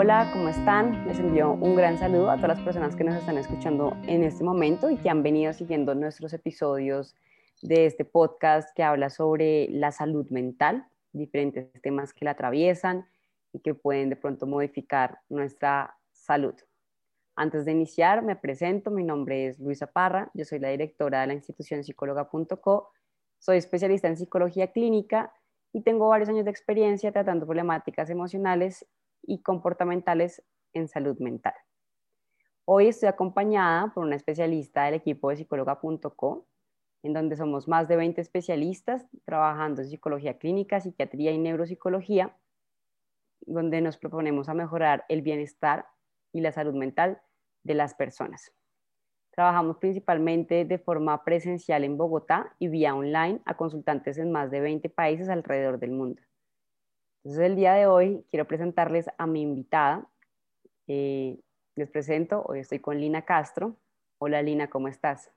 Hola, ¿cómo están? Les envío un gran saludo a todas las personas que nos están escuchando en este momento y que han venido siguiendo nuestros episodios de este podcast que habla sobre la salud mental, diferentes temas que la atraviesan y que pueden de pronto modificar nuestra salud. Antes de iniciar, me presento, mi nombre es Luisa Parra, yo soy la directora de la institución psicóloga.co, soy especialista en psicología clínica y tengo varios años de experiencia tratando problemáticas emocionales y comportamentales en salud mental. Hoy estoy acompañada por una especialista del equipo de psicóloga.co, en donde somos más de 20 especialistas trabajando en psicología clínica, psiquiatría y neuropsicología, donde nos proponemos a mejorar el bienestar y la salud mental de las personas. Trabajamos principalmente de forma presencial en Bogotá y vía online a consultantes en más de 20 países alrededor del mundo. Entonces el día de hoy quiero presentarles a mi invitada. Eh, les presento, hoy estoy con Lina Castro. Hola Lina, ¿cómo estás?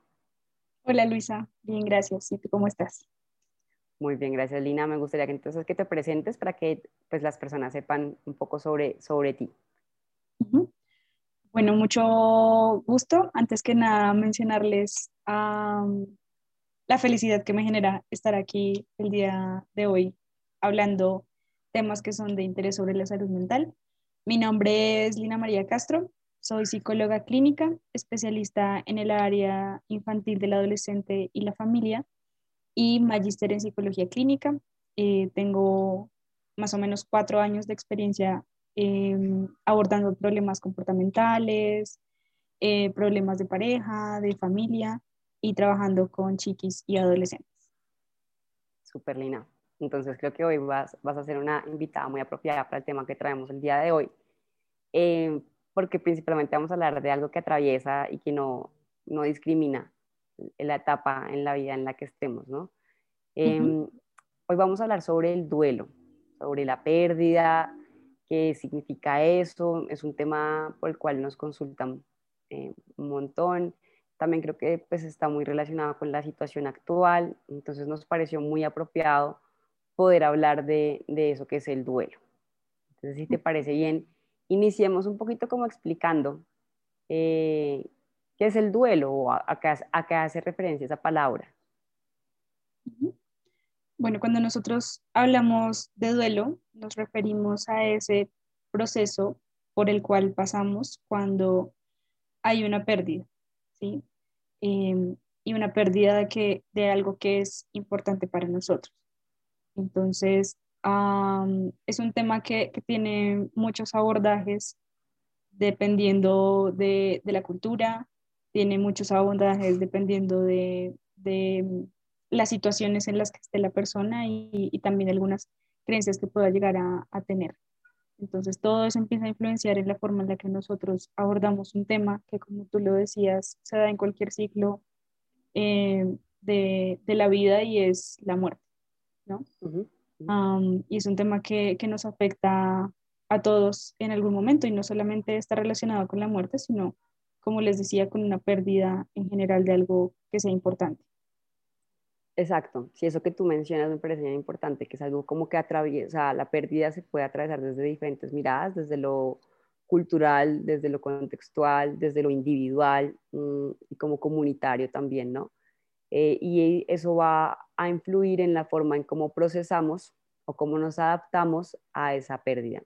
Hola Luisa, bien, gracias. ¿Y tú cómo estás? Muy bien, gracias Lina. Me gustaría que entonces que te presentes para que pues, las personas sepan un poco sobre, sobre ti. Bueno, mucho gusto. Antes que nada, mencionarles la felicidad que me genera estar aquí el día de hoy hablando temas que son de interés sobre la salud mental. Mi nombre es Lina María Castro, soy psicóloga clínica, especialista en el área infantil del adolescente y la familia y magíster en psicología clínica. Eh, tengo más o menos cuatro años de experiencia Em, abordando problemas comportamentales, eh, problemas de pareja, de familia y trabajando con chiquis y adolescentes. Super Lina. Entonces creo que hoy vas, vas a ser una invitada muy apropiada para el tema que traemos el día de hoy, em, porque principalmente vamos a hablar de algo que atraviesa y que no, no discrimina la etapa en la vida en la que estemos, ¿no? Em, hoy vamos a hablar sobre el duelo, sobre la pérdida, qué significa eso, es un tema por el cual nos consultan eh, un montón. También creo que pues, está muy relacionado con la situación actual, entonces nos pareció muy apropiado poder hablar de, de eso que es el duelo. Entonces, si te parece bien, iniciemos un poquito como explicando eh, qué es el duelo o a, qué, a qué hace referencia esa palabra. Bueno, cuando nosotros hablamos de duelo, nos referimos a ese proceso por el cual pasamos cuando hay una pérdida, ¿sí? Em, y una pérdida de, que, de algo que es importante para nosotros. Entonces, es un tema que, tiene muchos abordajes dependiendo de, la cultura, tiene muchos abordajes dependiendo de, las situaciones en las que esté la persona y, también algunas creencias que pueda llegar a, tener. Entonces, todo eso empieza a influenciar en la forma en la que nosotros abordamos un tema que, como tú lo decías, se da en cualquier ciclo eh, de, la vida y es la muerte, ¿no? y es un tema que, que, nos afecta a todos en algún momento y no solamente está relacionado con la muerte, sino, como les decía, con una pérdida en general de algo que sea importante. Exacto, si eso que tú mencionas me parece importante, que es algo como que atraviesa, la pérdida se puede atravesar desde diferentes miradas, desde lo cultural, desde lo contextual, desde lo individual mm, y como comunitario también, ¿no? Eh, y eso va a influir en la forma en cómo procesamos o cómo nos adaptamos a esa pérdida.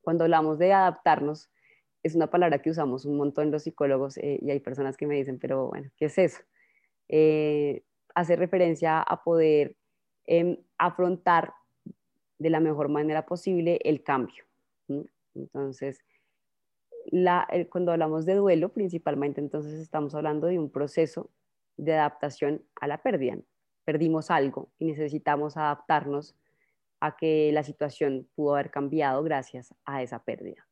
Cuando hablamos de adaptarnos, es una palabra que usamos un montón los psicólogos eh, y hay personas que me dicen, pero bueno, ¿qué es eso? Eh, hace referencia a poder em, afrontar de la mejor manera posible el cambio. Entonces, cuando hablamos de duelo, principalmente entonces estamos hablando de un proceso de adaptación a la pérdida. Perdimos algo y necesitamos adaptarnos a que la situación pudo haber cambiado gracias a esa pérdida.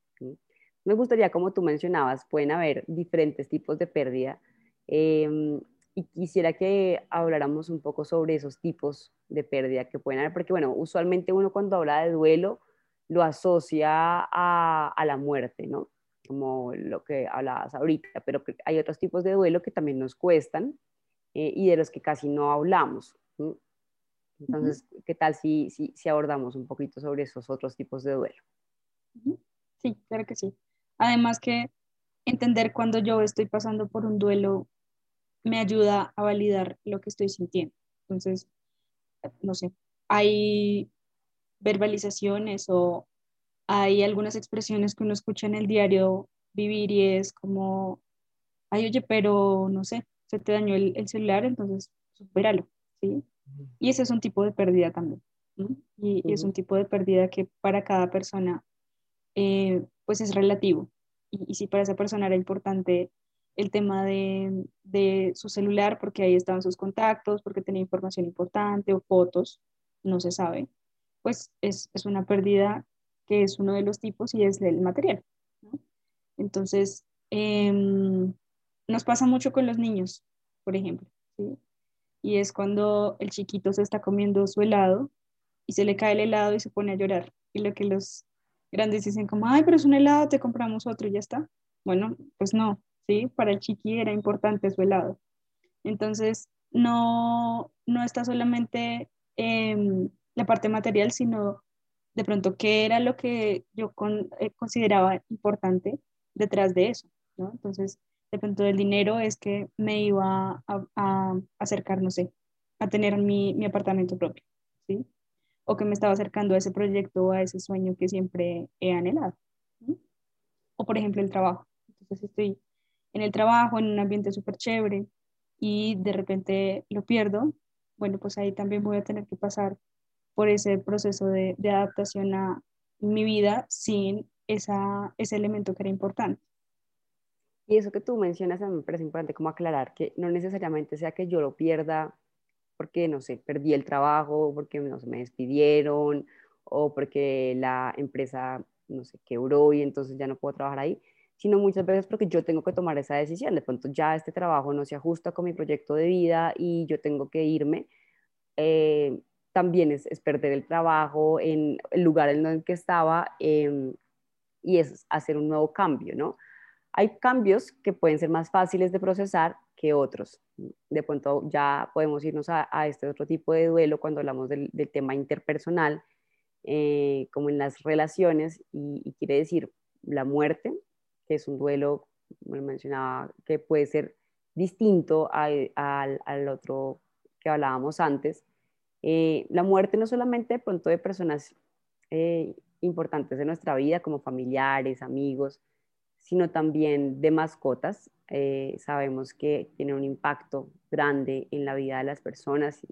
Me gustaría, como tú mencionabas, pueden haber diferentes tipos de pérdida. Em, y quisiera que habláramos un poco sobre esos tipos de pérdida que pueden haber, porque bueno, usualmente uno cuando habla de duelo lo asocia a, a la muerte, ¿no? Como lo que hablabas ahorita, pero hay otros tipos de duelo que también nos cuestan eh, y de los que casi no hablamos. Entonces, ¿qué tal si, si, si, abordamos un poquito sobre esos otros tipos de duelo? Sí, claro que sí. Además que entender cuando yo estoy pasando por un duelo me ayuda a validar lo que estoy sintiendo. Entonces, no sé, hay verbalizaciones o hay algunas expresiones que uno escucha en el diario vivir y es como, ay, oye, pero no sé, se te dañó el, celular, entonces supéralo, ¿sí? Y ese es un tipo de pérdida también, ¿no? y, es un tipo de pérdida que para cada persona, eh, pues es relativo. Y, y, si para esa persona era importante el tema de, de, su celular, porque ahí estaban sus contactos, porque tenía información importante o fotos, no se sabe, pues es, es una pérdida que es uno de los tipos y es el material. Entonces, em, nos pasa mucho con los niños, por ejemplo, y es cuando el chiquito se está comiendo su helado y se le cae el helado y se pone a llorar. Y lo que los grandes dicen como, ay, pero es un helado, te compramos otro y ya está. Bueno, pues no, ¿sí? Para el chiqui era importante su helado. Entonces, no, no está solamente em, la parte material, sino de pronto qué era lo que yo eh, consideraba importante detrás de eso, ¿no? Entonces, de pronto el dinero es que me iba a, a acercar, no sé, a tener mi, mi, apartamento propio, ¿sí? O que me estaba acercando a ese proyecto o a ese sueño que siempre he anhelado. O por ejemplo el trabajo. Entonces estoy en el trabajo, en un ambiente súper chévere y de repente lo pierdo, bueno, pues ahí también voy a tener que pasar por ese proceso de, de adaptación a mi vida sin esa, ese elemento que era importante. Y eso que tú mencionas me parece importante como aclarar que no necesariamente sea que yo lo pierda porque, no sé, perdí el trabajo, porque no me despidieron o porque la empresa, no sé, quebró y entonces ya no puedo trabajar ahí, sino muchas veces porque yo tengo que tomar esa decisión. De pronto ya este trabajo no se ajusta con mi proyecto de vida y yo tengo que irme. Eh, también es, perder el trabajo en el lugar en el que estaba em, y es hacer un nuevo cambio, ¿no? Hay cambios que pueden ser más fáciles de procesar que otros. De pronto ya podemos irnos a, este otro tipo de duelo cuando hablamos del, tema interpersonal, eh, como en las relaciones, y, quiere decir la muerte, que es un duelo, como mencionaba, que puede ser distinto al, al otro que hablábamos antes. Eh, la muerte no solamente de pronto de personas eh, importantes de nuestra vida, como familiares, amigos, sino también de mascotas. Eh, sabemos que tiene un impacto grande en la vida de las personas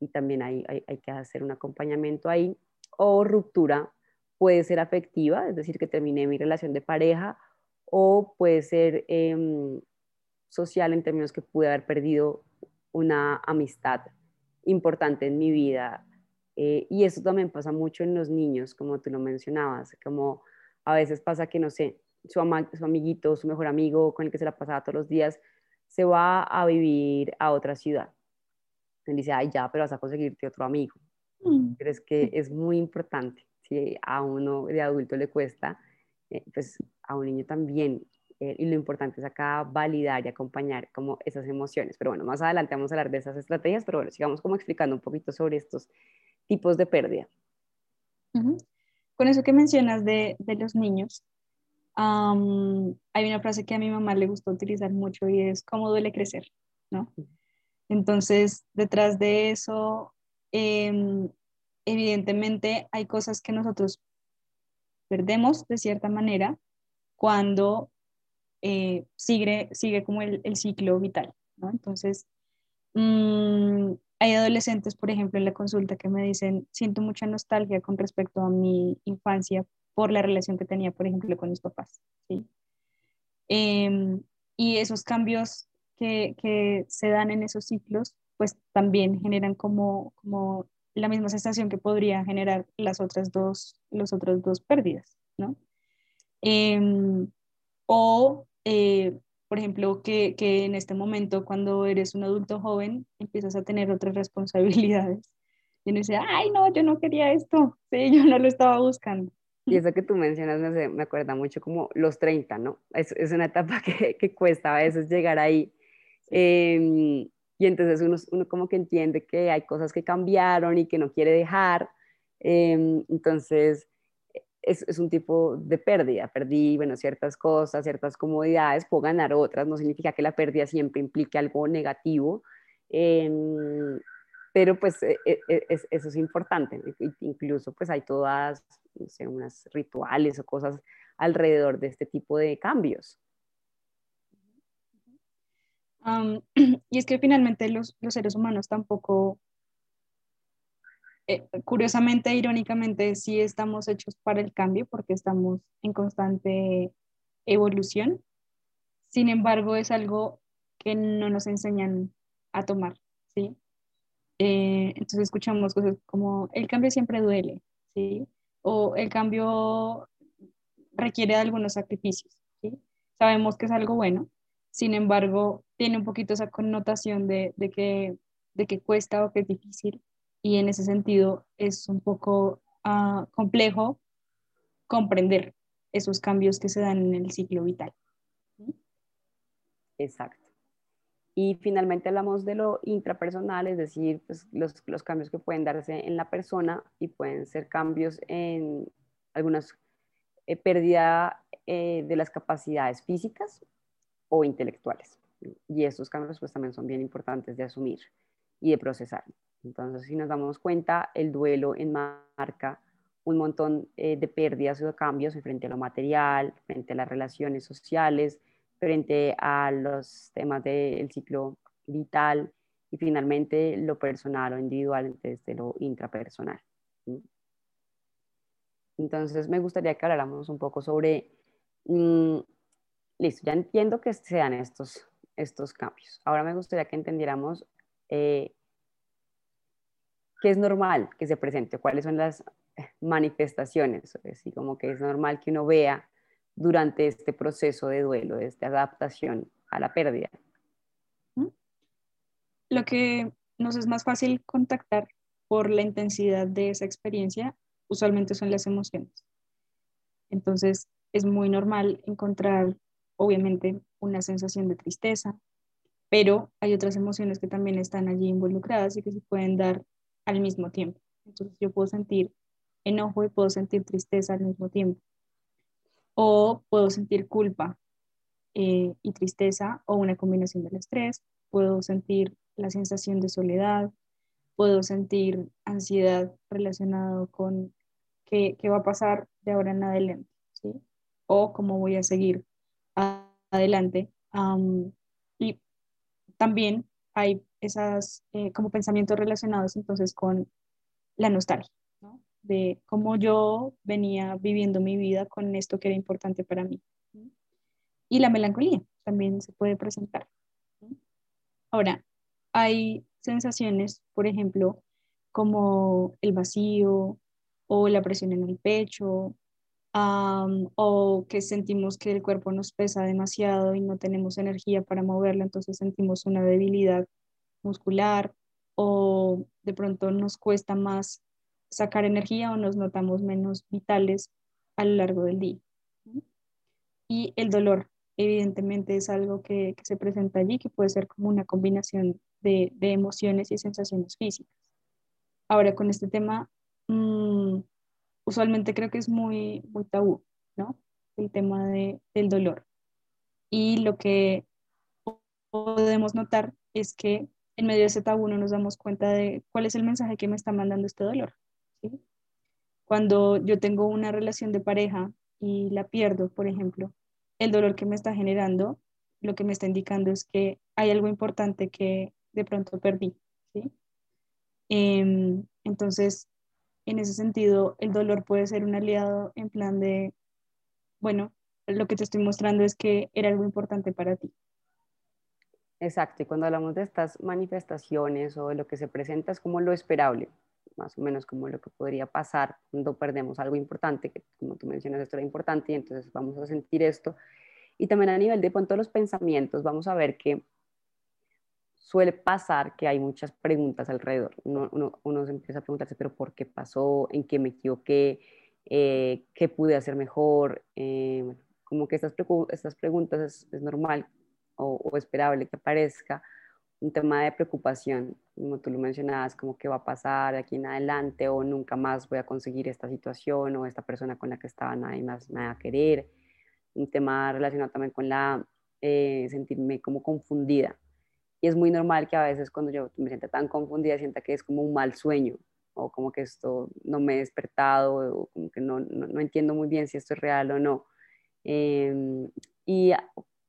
y, también hay, hay, que hacer un acompañamiento ahí. O ruptura puede ser afectiva, es decir, que terminé mi relación de pareja, o puede ser em, social en términos que pude haber perdido una amistad importante en mi vida. Eh, y eso también pasa mucho en los niños, como tú lo mencionabas, como a veces pasa que, no sé, su, su amiguito, su mejor amigo con el que se la pasaba todos los días, se va a vivir a otra ciudad. Él dice, ay, ya, pero vas a conseguirte otro amigo. Mm. Pero es que es muy importante. Si a uno de adulto le cuesta, eh, pues a un niño también. Eh, y lo importante es acá validar y acompañar como esas emociones. Pero bueno, más adelante vamos a hablar de esas estrategias, pero bueno, sigamos como explicando un poquito sobre estos tipos de pérdida. Con eso que mencionas de, de los niños, hay una frase que a mi mamá le gustó utilizar mucho y es cómo duele crecer, ¿no? Entonces, detrás de eso, em, evidentemente hay cosas que nosotros perdemos de cierta manera cuando eh, sigue, sigue como el, el, ciclo vital, ¿no? Entonces, mm, hay adolescentes, por ejemplo, en la consulta que me dicen, siento mucha nostalgia con respecto a mi infancia por la relación que tenía, por ejemplo, con mis papás. ¿sí? Em, y esos cambios que, que, se dan en esos ciclos, pues también generan como, como la misma sensación que podría generar las otras dos, las otras dos pérdidas, ¿no? Em, o, eh, por ejemplo, que, que, en este momento, cuando eres un adulto joven, empiezas a tener otras responsabilidades. Y uno dice, ay, no, yo no quería esto, sí, yo no lo estaba buscando. Y eso que tú mencionas me, me acuerda mucho como los 30, ¿no? Es, es una etapa que, que, cuesta a veces llegar ahí. Em, y entonces uno, uno, como que entiende que hay cosas que cambiaron y que no quiere dejar. Em, entonces, es, es, un tipo de pérdida. Perdí, bueno, ciertas cosas, ciertas comodidades, puedo ganar otras. No significa que la pérdida siempre implique algo negativo. Em, pero pues e, e, e, eso es importante. Incluso pues hay todas, no sé, unas rituales o cosas alrededor de este tipo de cambios. y es que finalmente los, los seres humanos tampoco eh, curiosamente, irónicamente, sí estamos hechos para el cambio porque estamos en constante evolución. Sin embargo, es algo que no nos enseñan a tomar, ¿sí? Eh, entonces escuchamos cosas como el cambio siempre duele, ¿sí? O el cambio requiere de algunos sacrificios. Sabemos que es algo bueno, sin embargo, tiene un poquito esa connotación de, de que, de que cuesta o que es difícil y en ese sentido es un poco ah, complejo comprender esos cambios que se dan en el ciclo vital. Exacto. Y finalmente hablamos de lo intrapersonal, es decir, pues, los, los, cambios que pueden darse en la persona y pueden ser cambios en algunas eh, pérdida eh, de las capacidades físicas o intelectuales. Y estos cambios pues también son bien importantes de asumir y de procesar. Entonces, si nos damos cuenta, el duelo enmarca un montón eh, de pérdidas o de cambios frente a lo material, frente a las relaciones sociales, frente a los temas del ciclo vital y finalmente lo personal o individual desde lo intrapersonal. Entonces, me gustaría que habláramos un poco sobre, mm, listo, ya entiendo que se dan estos, estos cambios. Ahora me gustaría que entendiéramos eh, qué es normal que se presente, cuáles son las manifestaciones, así como que es normal que uno vea durante este proceso de duelo, de esta adaptación a la pérdida. Lo que nos es más fácil contactar por la intensidad de esa experiencia usualmente son las emociones. Entonces es muy normal encontrar, obviamente, una sensación de tristeza, pero hay otras emociones que también están allí involucradas y que se pueden dar al mismo tiempo. Entonces yo puedo sentir enojo y puedo sentir tristeza al mismo tiempo. O puedo sentir culpa eh, y tristeza o una combinación del estrés. Puedo sentir la sensación de soledad. Puedo sentir ansiedad relacionado con qué, qué va a pasar de ahora en adelante. ¿sí? O cómo voy a seguir adelante. y también hay esas eh, como pensamientos relacionados entonces con la nostalgia, ¿no? De cómo yo venía viviendo mi vida con esto que era importante para mí. Y la melancolía también se puede presentar. Ahora, hay sensaciones, por ejemplo, como el vacío o la presión en el pecho, o que sentimos que el cuerpo nos pesa demasiado y no tenemos energía para moverlo, entonces sentimos una debilidad muscular o de pronto nos cuesta más sacar energía o nos notamos menos vitales a lo largo del día. Y el dolor, evidentemente, es algo que, se presenta allí, que puede ser como una combinación de, emociones y sensaciones físicas. Ahora, con este tema, mm, usualmente creo que es muy, muy tabú, ¿no? El tema de, del dolor. Y lo que podemos notar es que en medio de ese tabú no nos damos cuenta de cuál es el mensaje que me está mandando este dolor. Cuando yo tengo una relación de pareja y la pierdo, por ejemplo, el dolor que me está generando, lo que me está indicando es que hay algo importante que de pronto perdí. Em, entonces, en ese sentido, el dolor puede ser un aliado en plan de, bueno, lo que te estoy mostrando es que era algo importante para ti. Exacto, y cuando hablamos de estas manifestaciones o de lo que se presenta es como lo esperable, más o menos como lo que podría pasar cuando perdemos algo importante, que como tú mencionas esto era importante y entonces vamos a sentir esto. Y también a nivel de a los pensamientos, vamos a ver que suele pasar que hay muchas preguntas alrededor. Uno, uno, se empieza a preguntarse, pero ¿por qué pasó? ¿En qué me equivoqué? Eh, ¿Qué pude hacer mejor? Eh, como que estas, estas preguntas es, es normal o, esperable que aparezca, un tema de preocupación, como tú lo mencionabas, como qué va a pasar de aquí en adelante o nunca más voy a conseguir esta situación o esta persona con la que estaba nadie más me va a querer. Un tema relacionado también con la eh, sentirme como confundida. Y es muy normal que a veces cuando yo me sienta tan confundida sienta que es como un mal sueño o como que esto no me he despertado o como que no, no, entiendo muy bien si esto es real o no. Em, y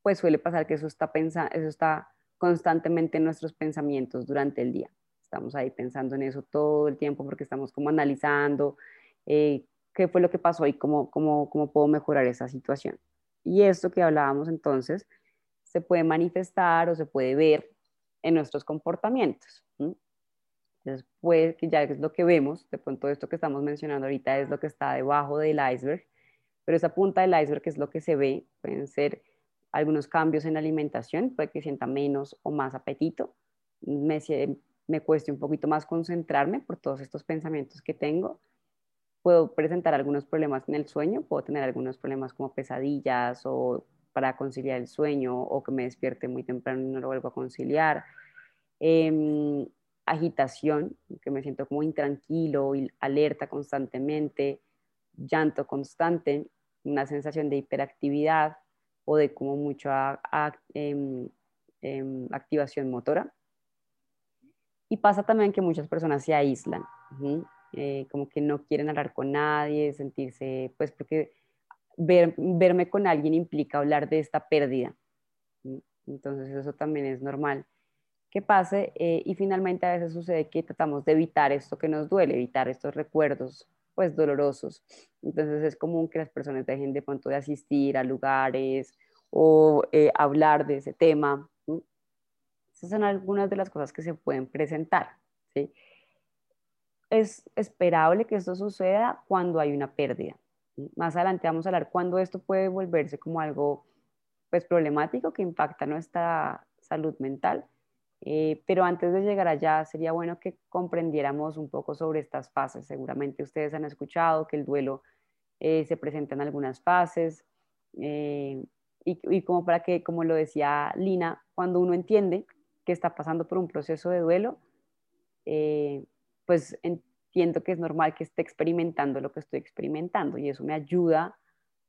pues suele pasar que eso está, pensa eso está constantemente en nuestros pensamientos durante el día. Estamos ahí pensando en eso todo el tiempo porque estamos como analizando eh, qué fue lo que pasó y cómo, cómo, cómo puedo mejorar esa situación. Y esto que hablábamos entonces se puede manifestar o se puede ver en nuestros comportamientos. Entonces, puede que ya es lo que vemos, de pronto esto que estamos mencionando ahorita es lo que está debajo del iceberg, pero esa punta del iceberg es lo que se ve, pueden ser algunos cambios en la alimentación, puede que sienta menos o más apetito, me, me cueste un poquito más concentrarme por todos estos pensamientos que tengo, puedo presentar algunos problemas en el sueño, puedo tener algunos problemas como pesadillas o para conciliar el sueño o que me despierte muy temprano y no lo vuelvo a conciliar. Em, agitación, que me siento como intranquilo y alerta constantemente, llanto constante, una sensación de hiperactividad, o de como mucha em, em, activación motora. Y pasa también que muchas personas se aíslan, eh, como que no quieren hablar con nadie, sentirse, pues porque verme con alguien implica hablar de esta pérdida. Entonces eso también es normal que pase eh, y finalmente a veces sucede que tratamos de evitar esto que nos duele, evitar estos recuerdos pues dolorosos. Entonces es común que las personas dejen de pronto de asistir a lugares o eh, hablar de ese tema. Esas son algunas de las cosas que se pueden presentar. ¿sí? Es esperable que esto suceda cuando hay una pérdida. Más adelante vamos a hablar cuando esto puede volverse como algo pues, problemático que impacta nuestra salud mental eh, pero antes de llegar allá, sería bueno que comprendiéramos un poco sobre estas fases. Seguramente ustedes han escuchado que el duelo eh, se presenta en algunas fases eh, y, y, como para que, como lo decía Lina, cuando uno entiende que está pasando por un proceso de duelo, pues entiendo que es normal que esté experimentando lo que estoy experimentando y eso me ayuda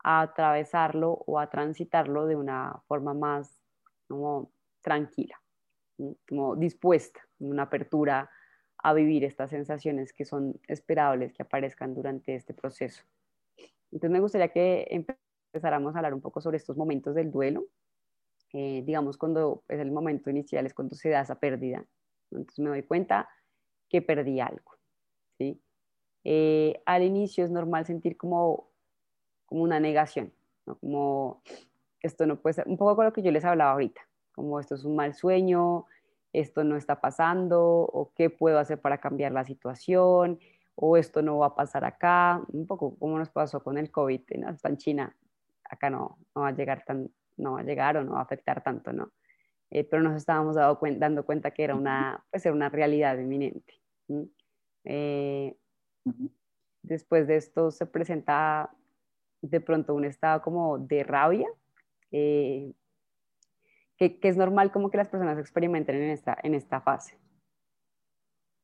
a atravesarlo o a transitarlo de una forma más como tranquila como dispuesta, una apertura a vivir estas sensaciones que son esperables que aparezcan durante este proceso. Entonces me gustaría que empezáramos a hablar un poco sobre estos momentos del duelo, eh, digamos cuando es el momento inicial, es cuando se da esa pérdida. Entonces me doy cuenta que perdí algo. ¿sí? Eh, al inicio es normal sentir como, como una negación, como esto no puede un poco con lo que yo les hablaba ahorita, como esto es un mal sueño, esto no está pasando, o qué puedo hacer para cambiar la situación, o esto no va a pasar acá, un poco como nos pasó con el COVID, ¿no? está en China, acá no, no, va a llegar tan, no va a llegar o no va a afectar tanto, ¿no? Eh, pero nos estábamos dando cuenta que era una, pues era una realidad inminente. Eh, después de esto se presenta de pronto un estado como de rabia, eh, que, es normal como que las personas experimenten en esta, en esta fase.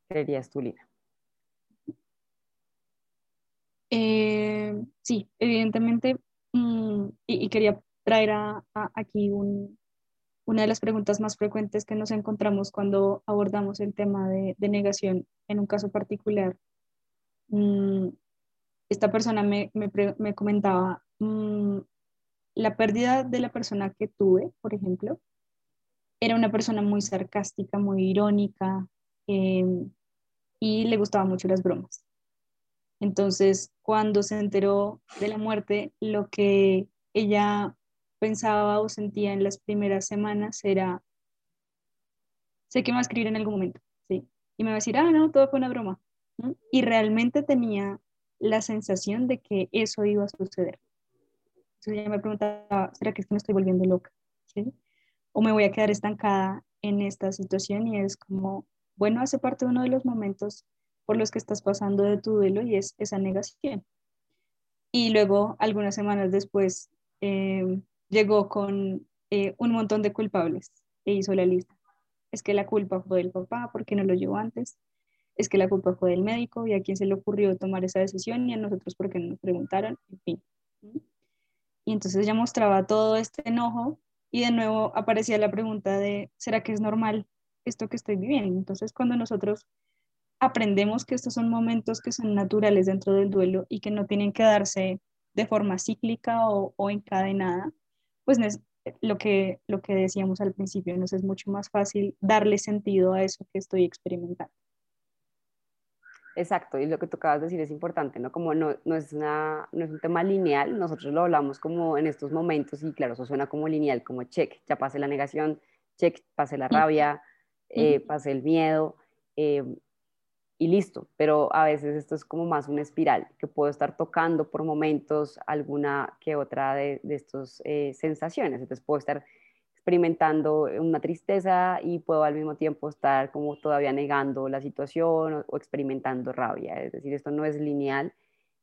¿Creerías tú, Lina? Eh, sí, evidentemente, mm, y, quería traer a, aquí una de las preguntas más frecuentes que nos encontramos cuando abordamos el tema de, negación en un caso particular. Mm, esta persona me, me, comentaba, mm, la pérdida de la persona que tuve, por ejemplo, era una persona muy sarcástica, muy irónica em, y le gustaban mucho las bromas. Entonces, cuando se enteró de la muerte, lo que ella pensaba o sentía en las primeras semanas era, sé que me va a escribir en algún momento, ¿sí? Y me va a decir, ah, no, todo fue una broma. Y realmente tenía la sensación de que eso iba a suceder. Entonces ella me preguntaba, ¿será que es que me estoy volviendo loca? ¿Sí? ¿O me voy a quedar estancada en esta situación? Y es como, bueno, hace parte de uno de los momentos por los que estás pasando de tu duelo y es esa negación. Y luego, algunas semanas después, em, llegó con eh, un montón de culpables e hizo la lista. es que la culpa fue del papá porque no lo llevó antes, es que la culpa fue del médico y a quién se le ocurrió tomar esa decisión y a nosotros porque no nos preguntaron, en fin. Y entonces ella mostraba todo este enojo y de nuevo aparecía la pregunta de, ¿será que es normal esto que estoy viviendo? Entonces cuando nosotros aprendemos que estos son momentos que son naturales dentro del duelo y que no tienen que darse de forma cíclica o, encadenada, pues lo que, lo que decíamos al principio, nos es mucho más fácil darle sentido a eso que estoy experimentando. Exacto, y lo que tú acabas de decir es importante, ¿no? Como no, no, es una, no es un tema lineal, nosotros lo hablamos como en estos momentos y claro, eso suena como lineal, como check, ya pasé la negación, check, pasé la rabia, eh, pasé el miedo eh, y listo, pero a veces esto es como más una espiral, que puedo estar tocando por momentos alguna que otra de, de estas eh, sensaciones, entonces puedo estar experimentando una tristeza y puedo al mismo tiempo estar como todavía negando la situación o, experimentando rabia. Es decir, esto no es lineal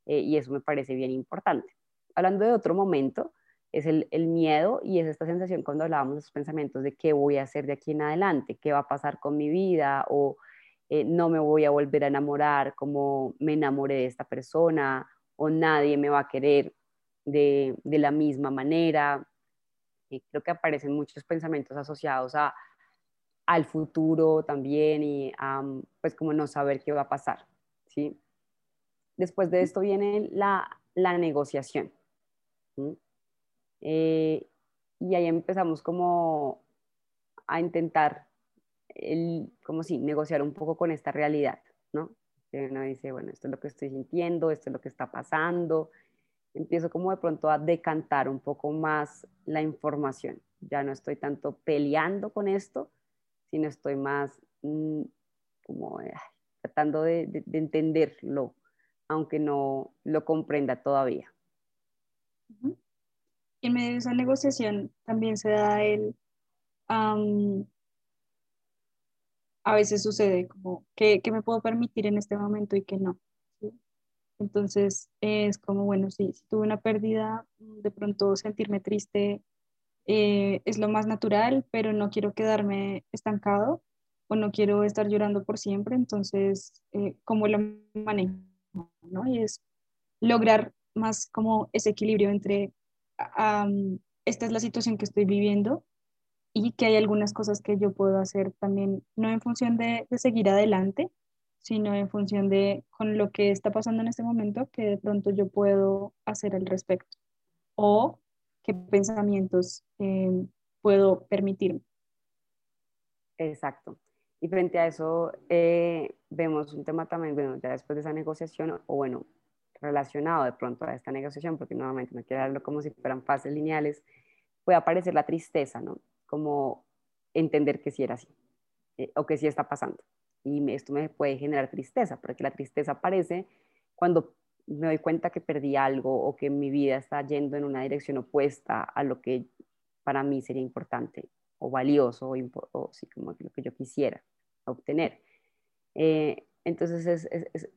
eh, y eso me parece bien importante. Hablando de otro momento, es el, el, miedo y es esta sensación cuando hablábamos de esos pensamientos de qué voy a hacer de aquí en adelante, qué va a pasar con mi vida o eh, no me voy a volver a enamorar como me enamoré de esta persona o nadie me va a querer de, de la misma manera creo que aparecen muchos pensamientos asociados a, al futuro también y a, pues como no saber qué va a pasar, ¿sí? Después de esto viene la, la negociación. Eh, y ahí empezamos como a intentar, el, como si, negociar un poco con esta realidad, ¿no? Uno dice, bueno, esto es lo que estoy sintiendo, esto es lo que está pasando, empiezo como de pronto a decantar un poco más la información. Ya no estoy tanto peleando con esto, sino estoy más mm, como tratando de, entenderlo, aunque no lo comprenda todavía. En medio de esa negociación también se da el... a veces sucede como, que me puedo permitir en este momento y que no? Entonces es como, bueno, si tuve una pérdida, mm, de pronto sentirme triste eh, es lo más natural, pero no quiero quedarme estancado o no quiero estar llorando por siempre, entonces, eh, ¿cómo lo manejo? ¿no? Y es lograr más como ese equilibrio entre, esta es la situación que estoy viviendo y que hay algunas cosas que yo puedo hacer también, no en función de, de seguir adelante, sino en función de con lo que está pasando en este momento que de pronto yo puedo hacer al respecto o qué pensamientos em, puedo permitirme. Exacto. Y frente a eso eh, vemos un tema también, bueno, ya después de esa negociación, o bueno, relacionado de pronto a esta negociación, porque nuevamente no quiero hablarlo como si fueran fases lineales, puede aparecer la tristeza, ¿no? Como entender que sí era así, eh, o que sí está pasando y esto me puede generar tristeza, porque la tristeza aparece cuando me doy cuenta que perdí algo o que mi vida está yendo en una dirección opuesta a lo que para mí sería importante o valioso o, o sí, como lo que yo quisiera obtener. Eh, entonces es, es,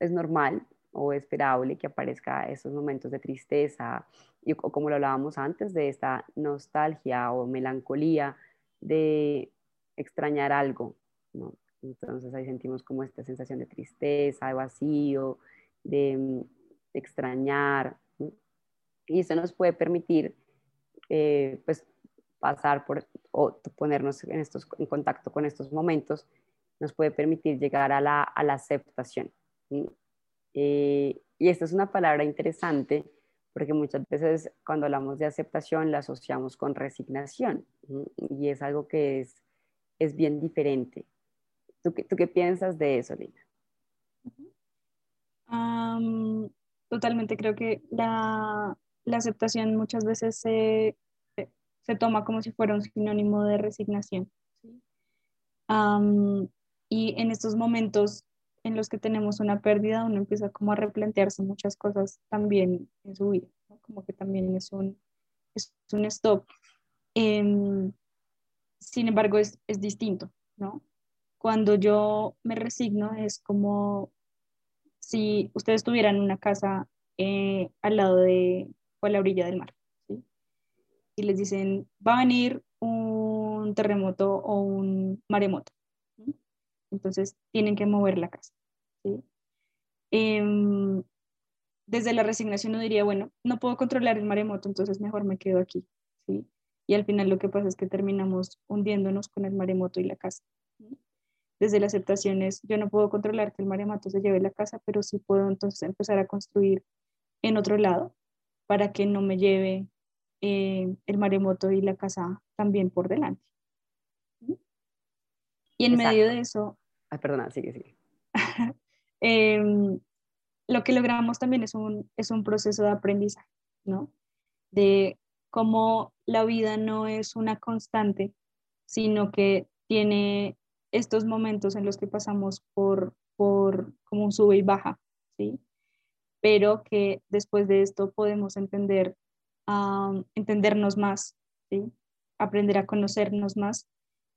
es, normal o esperable que aparezca esos momentos de tristeza, y, o como lo hablábamos antes, de esta nostalgia o melancolía de extrañar algo, ¿no? Entonces ahí sentimos como esta sensación de tristeza, de vacío, de, extrañar. Y eso nos puede permitir eh, pues, pasar por o ponernos en, estos, en contacto con estos momentos, nos puede permitir llegar a la, a la aceptación. Eh, y esta es una palabra interesante porque muchas veces cuando hablamos de aceptación la asociamos con resignación y es algo que es, es bien diferente. ¿Tú qué, piensas de eso, Lina? totalmente, creo que la, aceptación muchas veces se, toma como si fuera un sinónimo de resignación. y en estos momentos en los que tenemos una pérdida, uno empieza como a replantearse muchas cosas también en su vida, como que también es un, es un stop. Em, sin embargo, es, es distinto, ¿no? Cuando yo me resigno es como si ustedes tuvieran una casa eh, al lado de o a la orilla del mar. Y les dicen, va a venir un, terremoto o un maremoto. Entonces tienen que mover la casa. Em, desde la resignación uno diría, bueno, no puedo controlar el maremoto, entonces mejor me quedo aquí. Y al final lo que pasa es que terminamos hundiéndonos con el maremoto y la casa. Desde la aceptación es, yo no puedo controlar que el maremoto se lleve la casa, pero sí puedo entonces empezar a construir en otro lado para que no me lleve eh, el maremoto y la casa también por delante. Y en medio de eso... Ay, perdona, sigue, sigue. Em, lo que logramos también es un, es un proceso de aprendizaje, ¿no? De cómo la vida no es una constante, sino que tiene estos momentos en los que pasamos por, por como un sube y baja, ¿sí? Pero que después de esto podemos entender, entendernos más, ¿sí? Aprender a conocernos más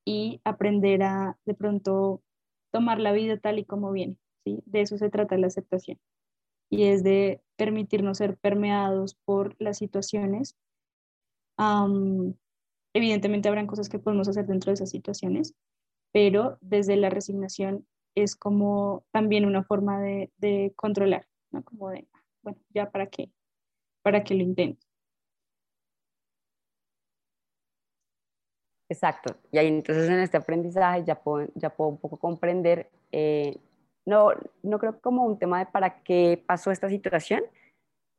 y aprender a de pronto tomar la vida tal y como viene, ¿sí? De eso se trata la aceptación. Y es de permitirnos ser permeados por las situaciones. evidentemente habrán cosas que podemos hacer dentro de esas situaciones, pero desde la resignación es como también una forma de, de controlar, ¿no? Como de, bueno, ya para qué, para que lo intento. Exacto. Y ahí entonces en este aprendizaje ya puedo, ya puedo un poco comprender, eh, no, no creo como un tema de para qué pasó esta situación,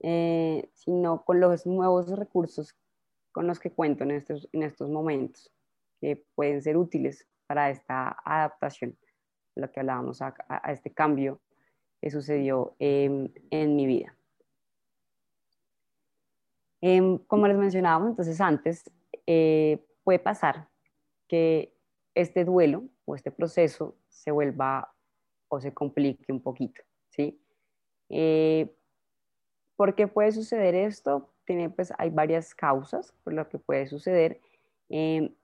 eh, sino con los nuevos recursos con los que cuento en estos, en estos momentos, que pueden ser útiles para esta adaptación, lo que hablábamos a, este cambio que sucedió en mi vida. Em, como les mencionábamos entonces antes, eh, puede pasar que este duelo o este proceso se vuelva o se complique un poquito, ¿sí? Eh, ¿Por qué puede suceder esto? Tiene, pues, hay varias causas por lo que puede suceder. Em,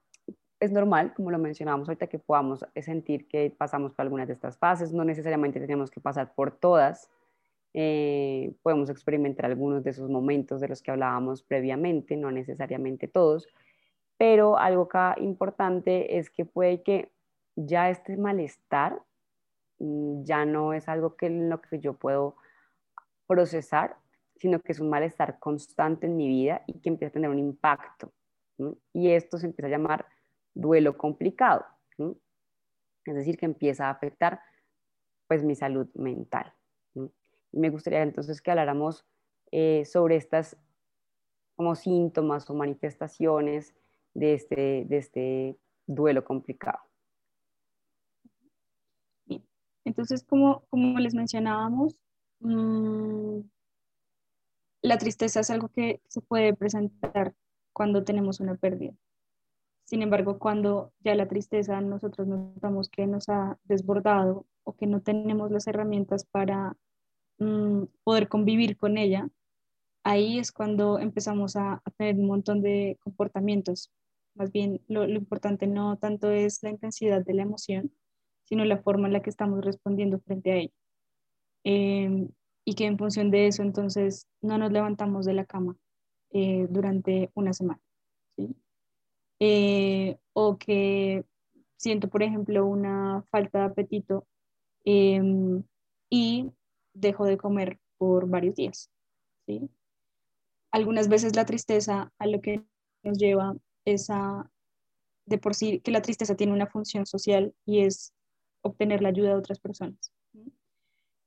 es normal, como lo mencionábamos ahorita, que podamos sentir que pasamos por algunas de estas fases, no necesariamente tenemos que pasar por todas, eh, podemos experimentar algunos de esos momentos de los que hablábamos previamente, no necesariamente todos, pero algo acá importante es que puede que ya este malestar mm, ya no es algo que lo que yo puedo procesar, sino que es un malestar constante en mi vida y que empieza a tener un impacto. Y esto se empieza a llamar duelo complicado. Es decir, que empieza a afectar pues mi salud mental. Me gustaría entonces que habláramos eh, sobre estas como síntomas o manifestaciones de este, de este duelo complicado. Entonces, como, como les mencionábamos, mm, la tristeza es algo que se puede presentar cuando tenemos una pérdida. Sin embargo, cuando ya la tristeza nosotros notamos que nos ha desbordado o que no tenemos las herramientas para mm, poder convivir con ella, ahí es cuando empezamos a, a, tener un montón de comportamientos más bien lo, importante no tanto es la intensidad de la emoción, sino la forma en la que estamos respondiendo frente a ella. Em, y que en función de eso entonces no nos levantamos de la cama eh, durante una semana. Eh, o que siento, por ejemplo, una falta de apetito em, y dejo de comer por varios días. Algunas veces la tristeza a lo que nos lleva esa, de por sí, que la tristeza tiene una función social y es obtener la ayuda de otras personas.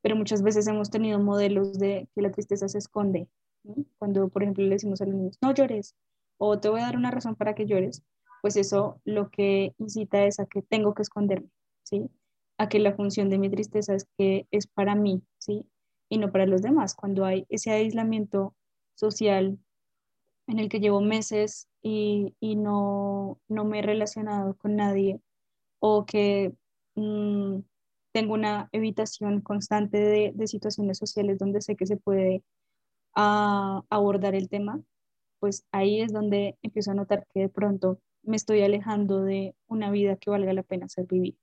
Pero muchas veces hemos tenido modelos de que la tristeza se esconde. Cuando, por ejemplo, le decimos a los niños, no llores, o te voy a dar una razón para que llores, pues eso lo que incita es a que tengo que esconderme, ¿sí? A que la función de mi tristeza es que es para mí, ¿sí? Y no para los demás. Cuando hay ese aislamiento social en el que llevo meses y, no, me he relacionado con nadie o que mm, tengo una evitación constante de, situaciones sociales donde sé que se puede ah, abordar el tema, pues ahí es donde empiezo a notar que de pronto me estoy alejando de una vida que valga la pena ser vivida.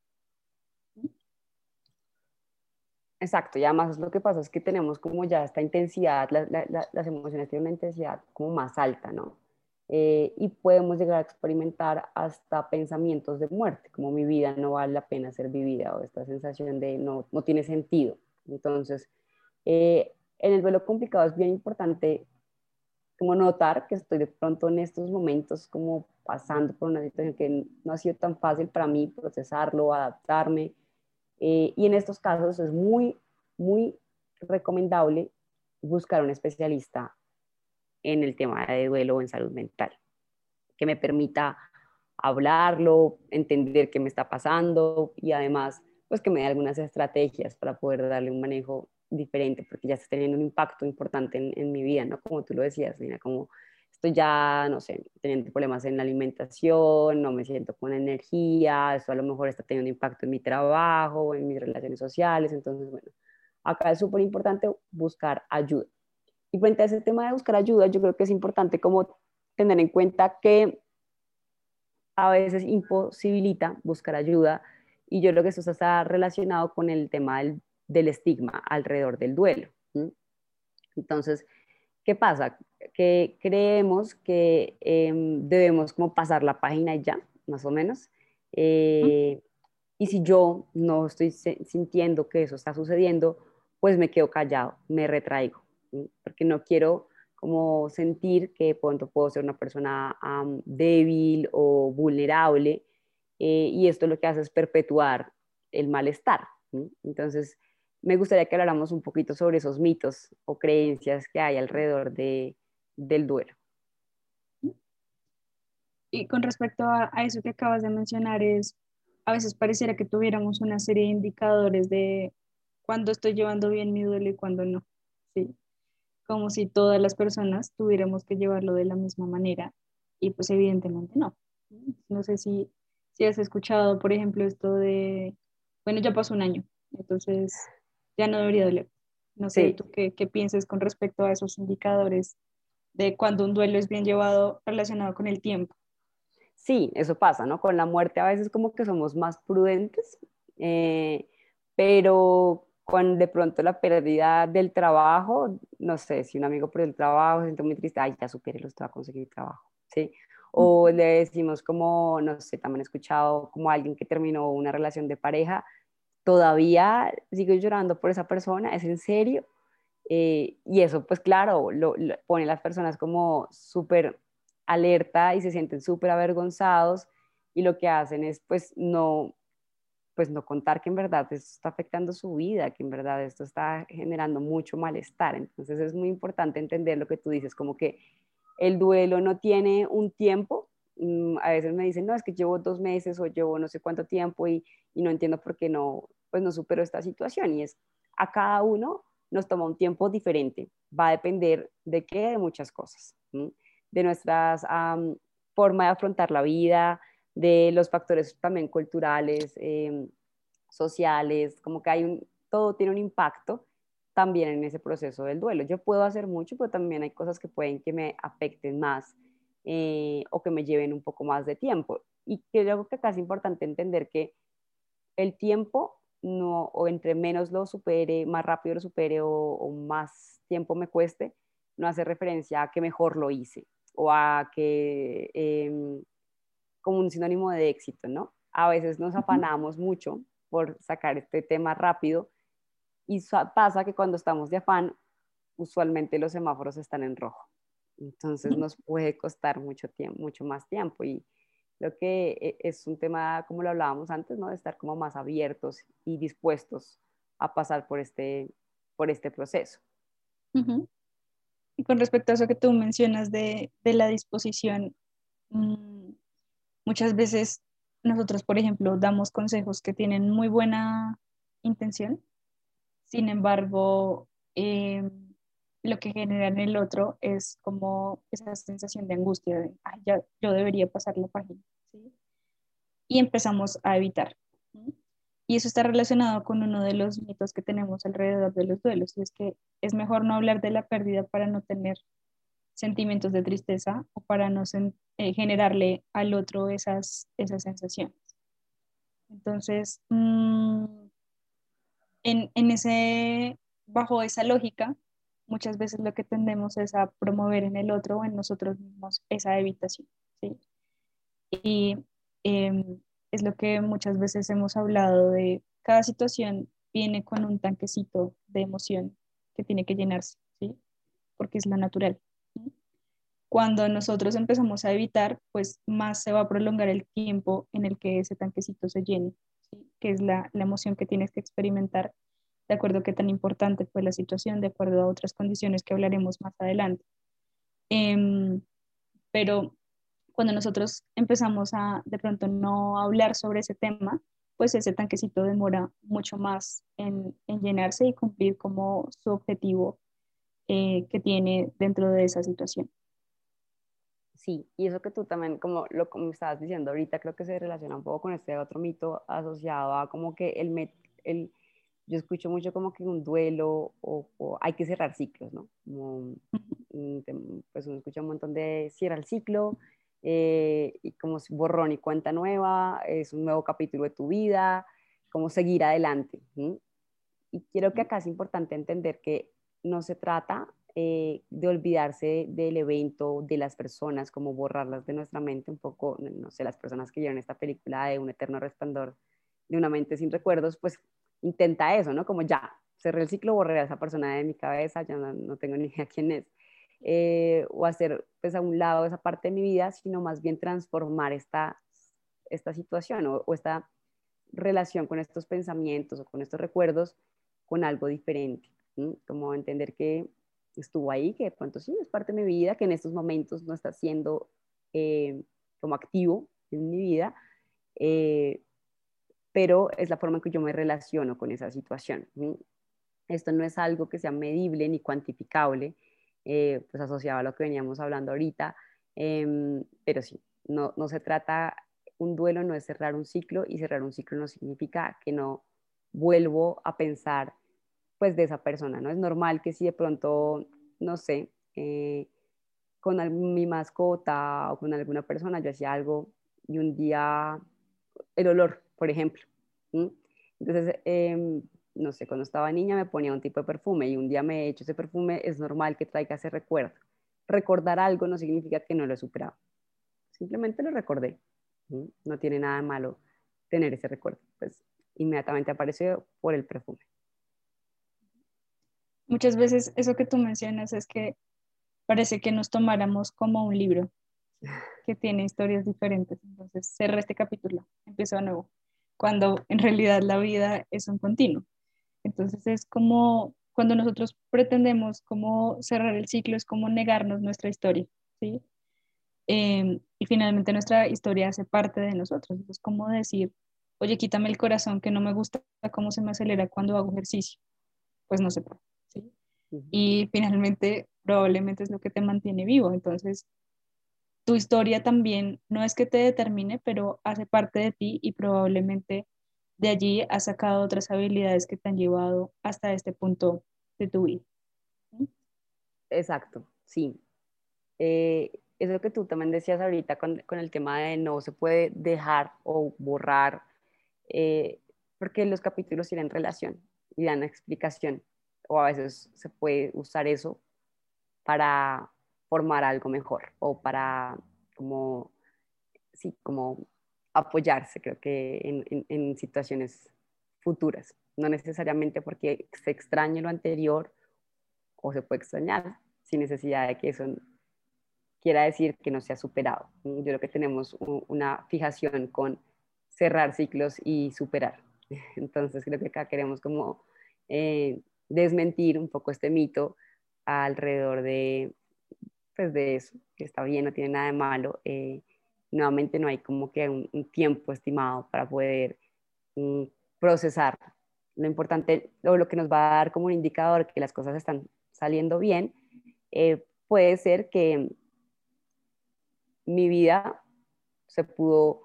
Exacto, y además lo que pasa es que tenemos como ya esta intensidad, las emociones tienen una intensidad como más alta, ¿no? eh, y podemos llegar a experimentar hasta pensamientos de muerte, como mi vida no vale la pena ser vivida o esta sensación de no, no tiene sentido. Entonces, eh, en el duelo complicado es bien importante como notar que estoy de pronto en estos momentos como pasando por una situación que no ha sido tan fácil para mí procesarlo, adaptarme. Eh, y en estos casos es muy, muy recomendable buscar un especialista en el tema de duelo o en salud mental, que me permita hablarlo, entender qué me está pasando y además, pues que me dé algunas estrategias para poder darle un manejo diferente, porque ya está teniendo un impacto importante en, en mi vida, ¿no? Como tú lo decías, Lina, como estoy ya, no sé, teniendo problemas en la alimentación, no me siento con energía, eso a lo mejor está teniendo impacto en mi trabajo, en mis relaciones sociales, entonces, bueno, acá es súper importante buscar ayuda. Y frente a ese tema de buscar ayuda, yo creo que es importante como tener en cuenta que a veces imposibilita buscar ayuda y yo creo que eso está relacionado con el tema del, del estigma alrededor del duelo. Entonces, ¿qué pasa? Que creemos que em, debemos como pasar la página ya, más o menos. Eh, y si yo no estoy sintiendo que eso está sucediendo, pues me quedo callado, me retraigo porque no quiero como sentir que pronto puedo ser una persona débil o vulnerable eh, y esto lo que hace es perpetuar el malestar. Entonces, me gustaría que habláramos un poquito sobre esos mitos o creencias que hay alrededor de, del duelo. Y con respecto a, a, eso que acabas de mencionar, es a veces pareciera que tuviéramos una serie de indicadores de cuándo estoy llevando bien mi duelo y cuándo no. Sí como si todas las personas tuviéramos que llevarlo de la misma manera y pues evidentemente no. No sé si, si has escuchado, por ejemplo, esto de, bueno, ya pasó un año, entonces ya no debería doler. No sé tú qué, qué piensas con respecto a esos indicadores de cuando un duelo es bien llevado relacionado con el tiempo. Sí, eso pasa, ¿no? Con la muerte a veces como que somos más prudentes, eh, pero con de pronto la pérdida del trabajo, no sé, si un amigo perdió el trabajo, se siente muy triste, ay, ya supere, lo va a conseguir trabajo, ¿sí? O le decimos como, no sé, también he escuchado como alguien que terminó una relación de pareja, todavía sigo llorando por esa persona, ¿es en serio? Eh, y eso, pues claro, lo, lo pone a las personas como súper alerta y se sienten súper avergonzados y lo que hacen es pues no pues no contar que en verdad esto está afectando su vida, que en verdad esto está generando mucho malestar. Entonces es muy importante entender lo que tú dices, como que el duelo no tiene un tiempo. Mm, a veces me dicen, no, es que llevo dos meses o llevo no sé cuánto tiempo y, no entiendo por qué no, pues no supero esta situación. Y es, a cada uno nos toma un tiempo diferente. Va a depender de qué, de muchas cosas, de nuestras um, forma de afrontar la vida, de los factores también culturales, em, sociales, como que hay un, todo tiene un impacto también en ese proceso del duelo. Yo puedo hacer mucho, pero también hay cosas que pueden que me afecten más eh, o que me lleven un poco más de tiempo. Y creo que acá es importante entender que el tiempo no, o entre menos lo supere, más rápido lo supere o, más tiempo me cueste, no hace referencia a que mejor lo hice o a que em, como un sinónimo de éxito, ¿no? A veces nos afanamos mucho por sacar este tema rápido y pasa que cuando estamos de afán, usualmente los semáforos están en rojo. Entonces nos puede costar mucho tiempo, mucho más tiempo y lo que e, es un tema, como lo hablábamos antes, ¿no? De estar como más abiertos y dispuestos a pasar por este, por este proceso. Y con respecto a eso que tú mencionas de, de la disposición, mm, Muchas veces nosotros, por ejemplo, damos consejos que tienen muy buena intención, sin embargo, eh, lo que genera en el otro es como esa sensación de angustia de, Ay, ya, yo debería pasar la página. Y empezamos a evitar. Y eso está relacionado con uno de los mitos que tenemos alrededor de los duelos, y es que es mejor no hablar de la pérdida para no tener sentimientos de tristeza o para no eh, generarle al otro esas, esas sensaciones. Entonces, mm, en, ese, bajo esa lógica, muchas veces lo que tendemos es a promover en el otro o en nosotros mismos esa evitación. ¿sí? Y em, es lo que muchas veces hemos hablado de cada situación viene con un tanquecito de emoción que tiene que llenarse, ¿sí? porque es la natural. Cuando nosotros empezamos a evitar, pues más se va a prolongar el tiempo en el que ese tanquecito se llene, ¿sí? que es la, la emoción que tienes que experimentar de acuerdo a qué tan importante fue la situación, de acuerdo a otras condiciones que hablaremos más adelante. Em, pero cuando nosotros empezamos a de pronto no hablar sobre ese tema, pues ese tanquecito demora mucho más en, llenarse y cumplir como su objetivo eh, que tiene dentro de esa situación. Sí, y eso que tú también, como lo como estabas diciendo ahorita, creo que se relaciona un poco con este otro mito asociado a como que el, el yo escucho mucho como que un duelo o, hay que cerrar ciclos, ¿no? Como, pues uno escucha un montón de cierra el ciclo, eh, y como borrón y cuenta nueva, es un nuevo capítulo de tu vida, como seguir adelante. Y quiero que acá es importante entender que no se trata eh, de olvidarse del evento, de las personas, como borrarlas de nuestra mente, un poco, no sé, las personas que vieron esta película de Un eterno resplandor de una mente sin recuerdos, pues intenta eso, ¿no? Como ya, cerré el ciclo, borré a esa persona de mi cabeza, ya no, tengo ni idea quién es. Eh, o hacer pues a un lado esa parte de mi vida, sino más bien transformar esta, esta situación o, esta relación con estos pensamientos o con estos recuerdos con algo diferente, como entender que estuvo ahí, que de pronto sí es parte de mi vida, que en estos momentos no está siendo eh, como activo en mi vida, eh, pero es la forma en que yo me relaciono con esa situación. Esto no es algo que sea medible ni cuantificable, eh, pues asociado a lo que veníamos hablando ahorita, em, pero sí, no, no se trata, un duelo no es cerrar un ciclo y cerrar un ciclo no significa que no vuelvo a pensar pues de esa persona, ¿no? Es normal que si de pronto, no sé, eh, con mi mascota o con alguna persona yo hacía algo y un día el olor por ejemplo. Entonces, em, no sé, cuando estaba niña me ponía un tipo de perfume y un día me he hecho ese perfume, es normal que traiga ese recuerdo. Recordar algo no significa que no lo he superado. Simplemente lo recordé. No tiene nada de malo tener ese recuerdo. Pues inmediatamente apareció por el perfume. Muchas veces eso que tú mencionas es que parece que nos tomáramos como un libro que tiene historias diferentes. Entonces, cerré este capítulo, empiezo de nuevo cuando en realidad la vida es un continuo. Entonces es como cuando nosotros pretendemos como cerrar el ciclo, es como negarnos nuestra historia, ¿sí? Em, y finalmente nuestra historia hace parte de nosotros. Es como decir, oye, quítame el corazón que no me gusta cómo se me acelera cuando hago ejercicio. Pues no se puede, ¿sí? Y finalmente probablemente es lo que te mantiene vivo. Entonces, tu historia también no es que te determine, pero hace parte de ti y probablemente de allí has sacado otras habilidades que te han llevado hasta este punto de tu vida. Exacto, sí. Eh, eso que tú también decías ahorita con, el tema de no se puede dejar o borrar, eh, porque los capítulos tienen relación y dan explicación, o a veces se puede usar eso para formar algo mejor o para como, sí, como apoyarse, creo que en, en, situaciones futuras, no necesariamente porque se extrañe lo anterior o se puede extrañar sin necesidad de que eso quiera decir que no se ha superado. Yo creo que tenemos una fijación con cerrar ciclos y superar. Entonces creo que acá queremos como eh, desmentir un poco este mito alrededor de pues de eso, que está bien, no tiene nada de malo. Eh, nuevamente no hay como que un, tiempo estimado para poder mm, procesar. Lo importante, o lo que nos va a dar como un indicador que las cosas están saliendo bien, eh, puede ser que mi vida se pudo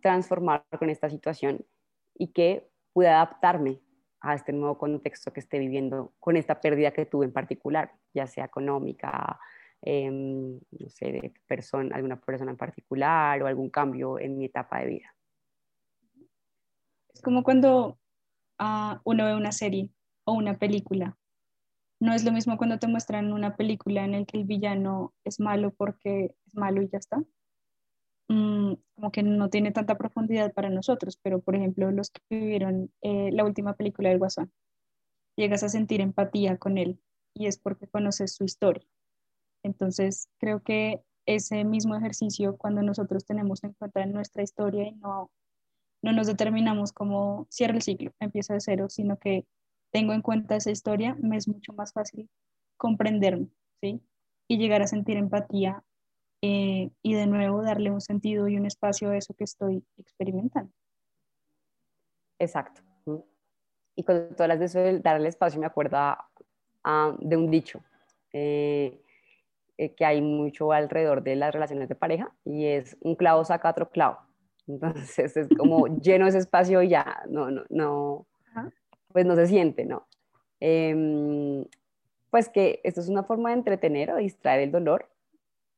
transformar con esta situación y que pude adaptarme a este nuevo contexto que esté viviendo con esta pérdida que tuve en particular, ya sea económica, Em, no sé, de persona, alguna persona en particular o algún cambio en mi etapa de vida. Es como cuando ah, uno ve una serie o una película no es lo mismo cuando te muestran una película en el que el villano es malo porque es malo y ya está. Mm, como que no tiene tanta profundidad para nosotros, pero por ejemplo los que vivieron eh, la última película del Guasón, llegas a sentir empatía con él y es porque conoces su historia. Entonces creo que ese mismo ejercicio cuando nosotros tenemos en cuenta nuestra historia y no, no nos determinamos como cierra el ciclo, empieza de cero, sino que tengo en cuenta esa historia, me es mucho más fácil comprenderme, ¿sí? Y llegar a sentir empatía eh, y de nuevo darle un sentido y un espacio a eso que estoy experimentando. Exacto. Y cuando tú hablas de eso, darle espacio, me acuerdo de un dicho eh, eh, que hay mucho alrededor de las relaciones de pareja y es un clavo saca otro clavo. Entonces es como lleno ese espacio y ya, no, no, no, pues no se siente, ¿no? Em, pues que esto es una forma de entretener o distraer el dolor.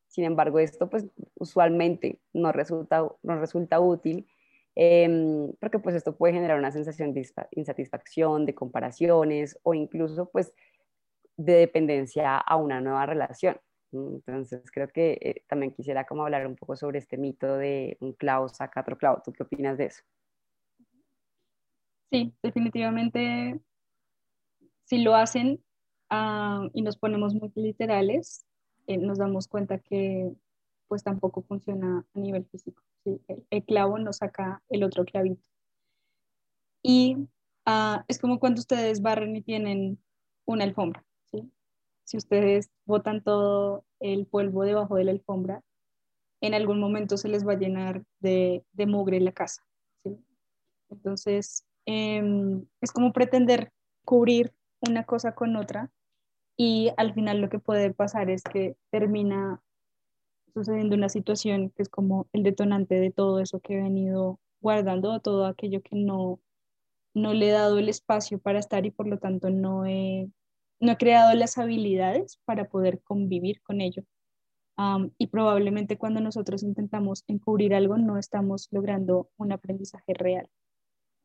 Sin embargo, esto pues usualmente no resulta, no resulta útil em, porque pues esto puede generar una sensación de insatisfacción, de comparaciones o incluso pues de dependencia a una nueva relación. Entonces creo que eh, también quisiera como hablar un poco sobre este mito de un clavo saca otro clavo. ¿Tú qué opinas de eso? Sí, definitivamente, si lo hacen ah, y nos ponemos muy literales, eh, nos damos cuenta que pues tampoco funciona a nivel físico. El, clavo no saca el otro clavito. Y ah, es como cuando ustedes barren y tienen una alfombra. Si ustedes botan todo el polvo debajo de la alfombra, en algún momento se les va a llenar de, de mugre la casa. Entonces, Em, es como pretender cubrir una cosa con otra y al final lo que puede pasar es que termina sucediendo una situación que es como el detonante de todo eso que he venido guardando, todo aquello que no, no le he dado el espacio para estar y por lo tanto no he, no he creado las habilidades para poder convivir con ello. y probablemente cuando nosotros intentamos encubrir algo no estamos logrando un aprendizaje real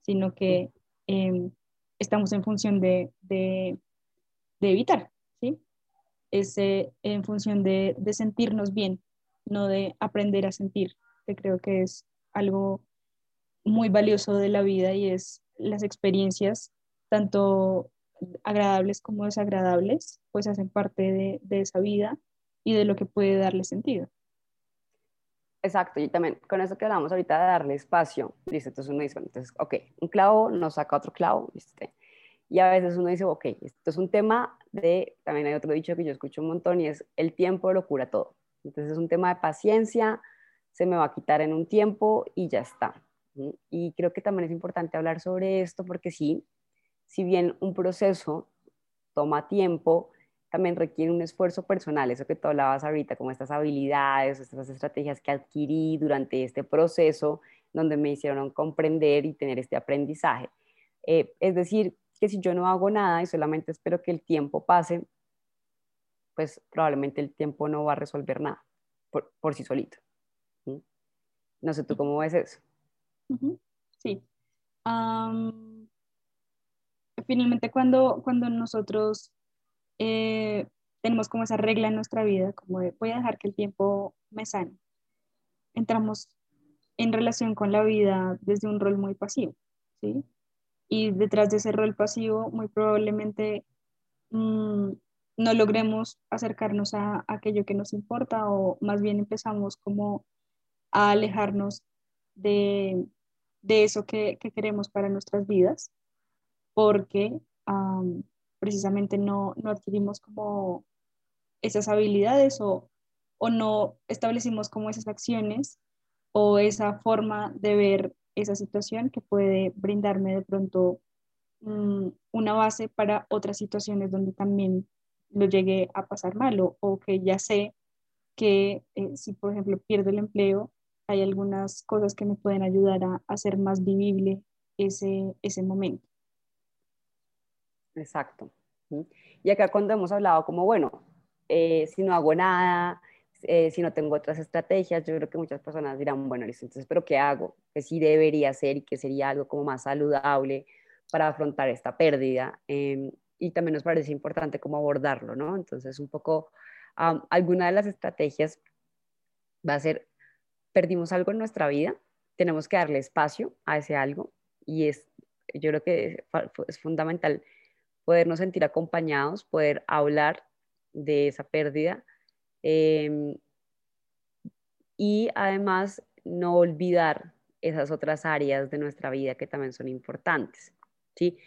sino que em, estamos en función de, de, evitar, ¿sí? Es en función de, de, sentirnos bien, no de aprender a sentir, que creo que es algo muy valioso de la vida y es las experiencias, tanto agradables como desagradables, pues hacen parte de, de esa vida y de lo que puede darle sentido. Exacto, y también con eso que hablamos ahorita de darle espacio, dice, entonces uno dice, entonces, ok, un clavo nos saca otro clavo, ¿viste? Y a veces uno dice, ok, esto es un tema de, también hay otro dicho que yo escucho un montón y es, el tiempo lo cura todo. Entonces es un tema de paciencia, se me va a quitar en un tiempo y ya está. Y creo que también es importante hablar sobre esto porque sí, si bien un proceso toma tiempo, también requiere un esfuerzo personal, eso que tú hablabas ahorita, como estas habilidades, estas estrategias que adquirí durante este proceso, donde me hicieron comprender y tener este aprendizaje. Eh, es decir, que si yo no hago nada y solamente espero que el tiempo pase, pues probablemente el tiempo no va a resolver nada por, por sí solito. No sé, ¿tú cómo ves eso? Sí. Finalmente, cuando, cuando nosotros eh, tenemos como esa regla en nuestra vida, como de voy a dejar que el tiempo me sane. Entramos en relación con la vida desde un rol muy pasivo, ¿sí? Y detrás de ese rol pasivo, muy probablemente mm, no logremos acercarnos a, aquello que nos importa o más bien empezamos como a alejarnos de, de eso que, que, queremos para nuestras vidas, porque precisamente no, no adquirimos como esas habilidades o, o no establecimos como esas acciones o esa forma de ver esa situación que puede brindarme de pronto mm, una base para otras situaciones donde también lo llegue a pasar mal o, que ya sé que eh, si por ejemplo pierdo el empleo hay algunas cosas que me pueden ayudar a hacer más vivible ese, ese momento. Exacto. Y acá cuando hemos hablado como, bueno, eh, si no hago nada, eh, si no tengo otras estrategias, yo creo que muchas personas dirán, bueno, entonces, ¿pero qué hago? ¿Qué sí debería hacer y qué sería algo como más saludable para afrontar esta pérdida? Em, y también nos parece importante cómo abordarlo, ¿no? Entonces, un poco, alguna de las estrategias va a ser, perdimos algo en nuestra vida, tenemos que darle espacio a ese algo y es, yo creo que es fundamental podernos sentir acompañados, poder hablar de esa pérdida em, y además no olvidar esas otras áreas de nuestra vida que también son importantes. ¿sí?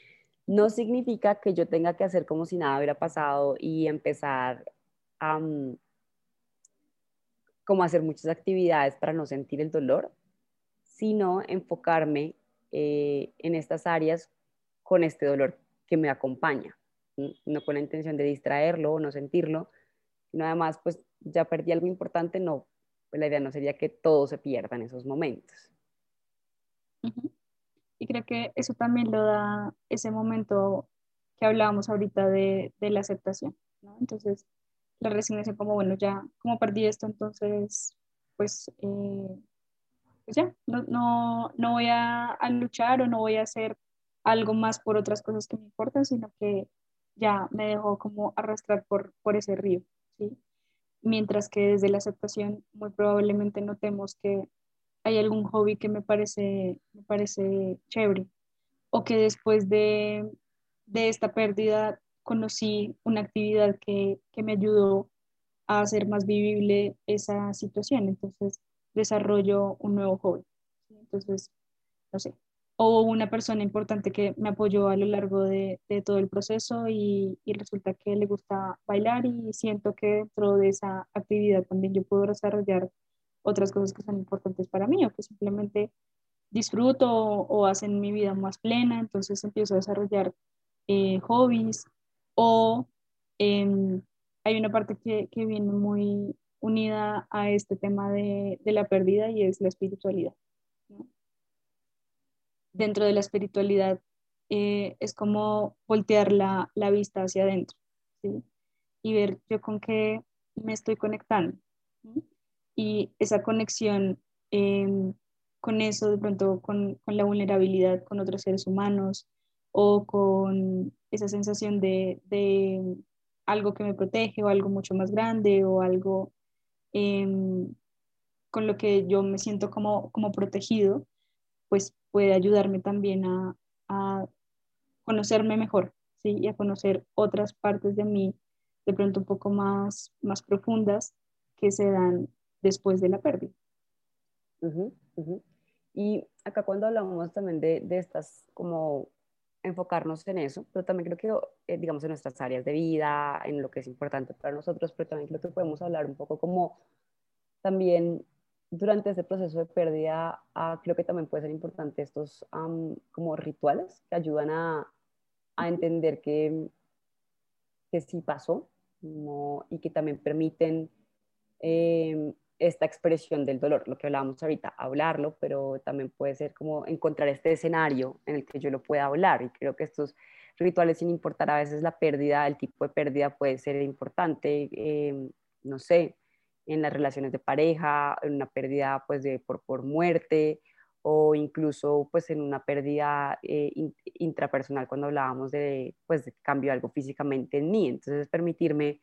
No significa que yo tenga que hacer como si nada hubiera pasado y empezar a mm, como hacer muchas actividades para no sentir el dolor, sino enfocarme eh, en estas áreas con este dolor que me acompaña, no con la intención de distraerlo o no sentirlo, sino además, pues ya perdí algo importante, no, pues la idea no sería que todo se pierda en esos momentos. Y creo que eso también lo da ese momento que hablábamos ahorita de, de la aceptación. Entonces, la resignación como, bueno, ya, como perdí esto, entonces, pues, eh, pues ya, no, no, no voy a, a, luchar o no voy a hacer algo más por otras cosas que me importan, sino que ya me dejo como arrastrar por, por ese río, ¿sí? Mientras que desde la aceptación muy probablemente notemos que hay algún hobby que me parece, me parece chévere o que después de, de esta pérdida conocí una actividad que, que, me ayudó a hacer más vivible esa situación. Entonces desarrollo un nuevo hobby. Entonces, no sé. O una persona importante que me apoyó a lo largo de, todo el proceso y, resulta que le gusta bailar y siento que dentro de esa actividad también yo puedo desarrollar otras cosas que son importantes para mí o que simplemente disfruto o, hacen mi vida más plena, entonces empiezo a desarrollar eh, hobbies o em, hay una parte que, que, viene muy unida a este tema de, de la pérdida y es la espiritualidad. Dentro de la espiritualidad eh, es como voltear la, la vista hacia adentro ¿sí? y ver yo con qué me estoy conectando y esa conexión em, con eso, de pronto con, con, la vulnerabilidad con otros seres humanos o con esa sensación de, de algo que me protege o algo mucho más grande o algo em, con lo que yo me siento como, como protegido, pues puede ayudarme también a, a conocerme mejor ¿sí? y a conocer otras partes de mí de pronto un poco más, más profundas que se dan después de la pérdida. Y acá cuando hablamos también de, de, estas, como enfocarnos en eso, pero también creo que, eh, digamos, en nuestras áreas de vida, en lo que es importante para nosotros, pero también creo que podemos hablar un poco como también durante ese proceso de pérdida, ah, creo que también puede ser importante estos como rituales que ayudan a, a entender que, que sí pasó y que también permiten eh, esta expresión del dolor, lo que hablábamos ahorita, hablarlo, pero también puede ser como encontrar este escenario en el que yo lo pueda hablar. Y creo que estos rituales, sin importar a veces la pérdida, el tipo de pérdida puede ser importante, eh, no sé, en las relaciones de pareja, en una pérdida pues de, por, por muerte o incluso pues en una pérdida eh, intrapersonal cuando hablábamos de pues de cambio algo físicamente en mí. Entonces permitirme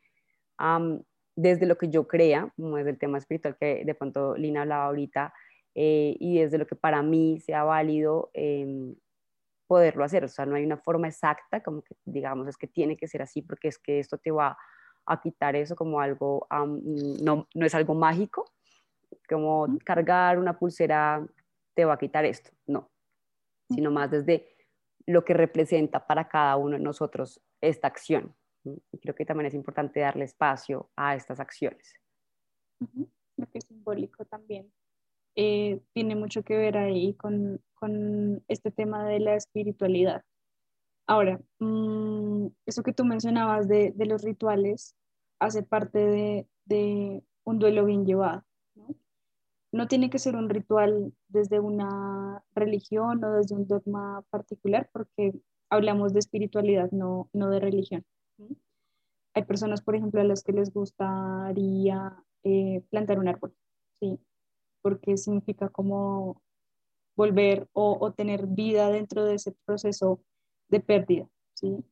desde lo que yo crea, como desde el tema espiritual que de pronto Lina hablaba ahorita, eh, y desde lo que para mí sea válido em, poderlo hacer. O sea, no hay una forma exacta, como que digamos, es que tiene que ser así porque es que esto te va a quitar eso como algo, no, no es algo mágico, como cargar una pulsera te va a quitar esto, no, sino más desde lo que representa para cada uno de nosotros esta acción. Y creo que también es importante darle espacio a estas acciones. Lo que es simbólico también. Eh, tiene mucho que ver ahí con, con, este tema de la espiritualidad. Ahora, mm, eso que tú mencionabas de, de, los rituales hace parte de, de un duelo bien llevado. ¿no? ¿no? tiene que ser un ritual desde una religión o desde un dogma particular, porque hablamos de espiritualidad, no, no de religión. Hay personas, por ejemplo, a las que les gustaría eh, plantar un árbol, ¿sí? Porque significa como volver o, tener vida dentro de ese proceso de pérdida, ¿sí?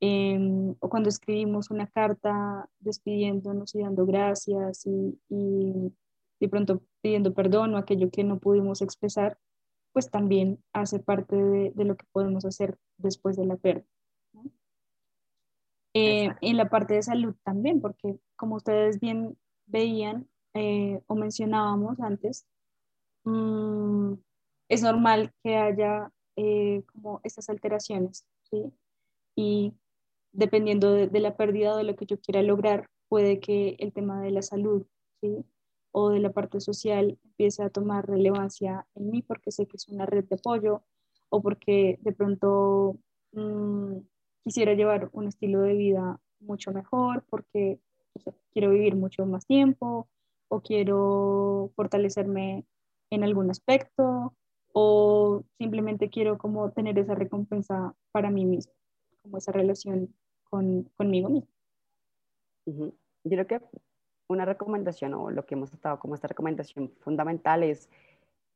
em, o cuando escribimos una carta despidiéndonos y dando gracias y, y de pronto pidiendo perdón o aquello que no pudimos expresar, pues también hace parte de, de lo que podemos hacer después de la pérdida. Eh, en la parte de salud también, porque como ustedes bien veían eh, o mencionábamos antes, mm, es normal que haya eh, como estas alteraciones. Y dependiendo de, la pérdida o de lo que yo quiera lograr, puede que el tema de la salud, ¿sí? O de la parte social empiece a tomar relevancia en mí porque sé que es una red de apoyo o porque de pronto mmm, quisiera llevar un estilo de vida mucho mejor porque quiero vivir mucho más tiempo o quiero fortalecerme en algún aspecto o simplemente quiero como tener esa recompensa para mí mismo, como esa relación con, conmigo mismo. Yo creo que una recomendación o lo que hemos estado como esta recomendación fundamental es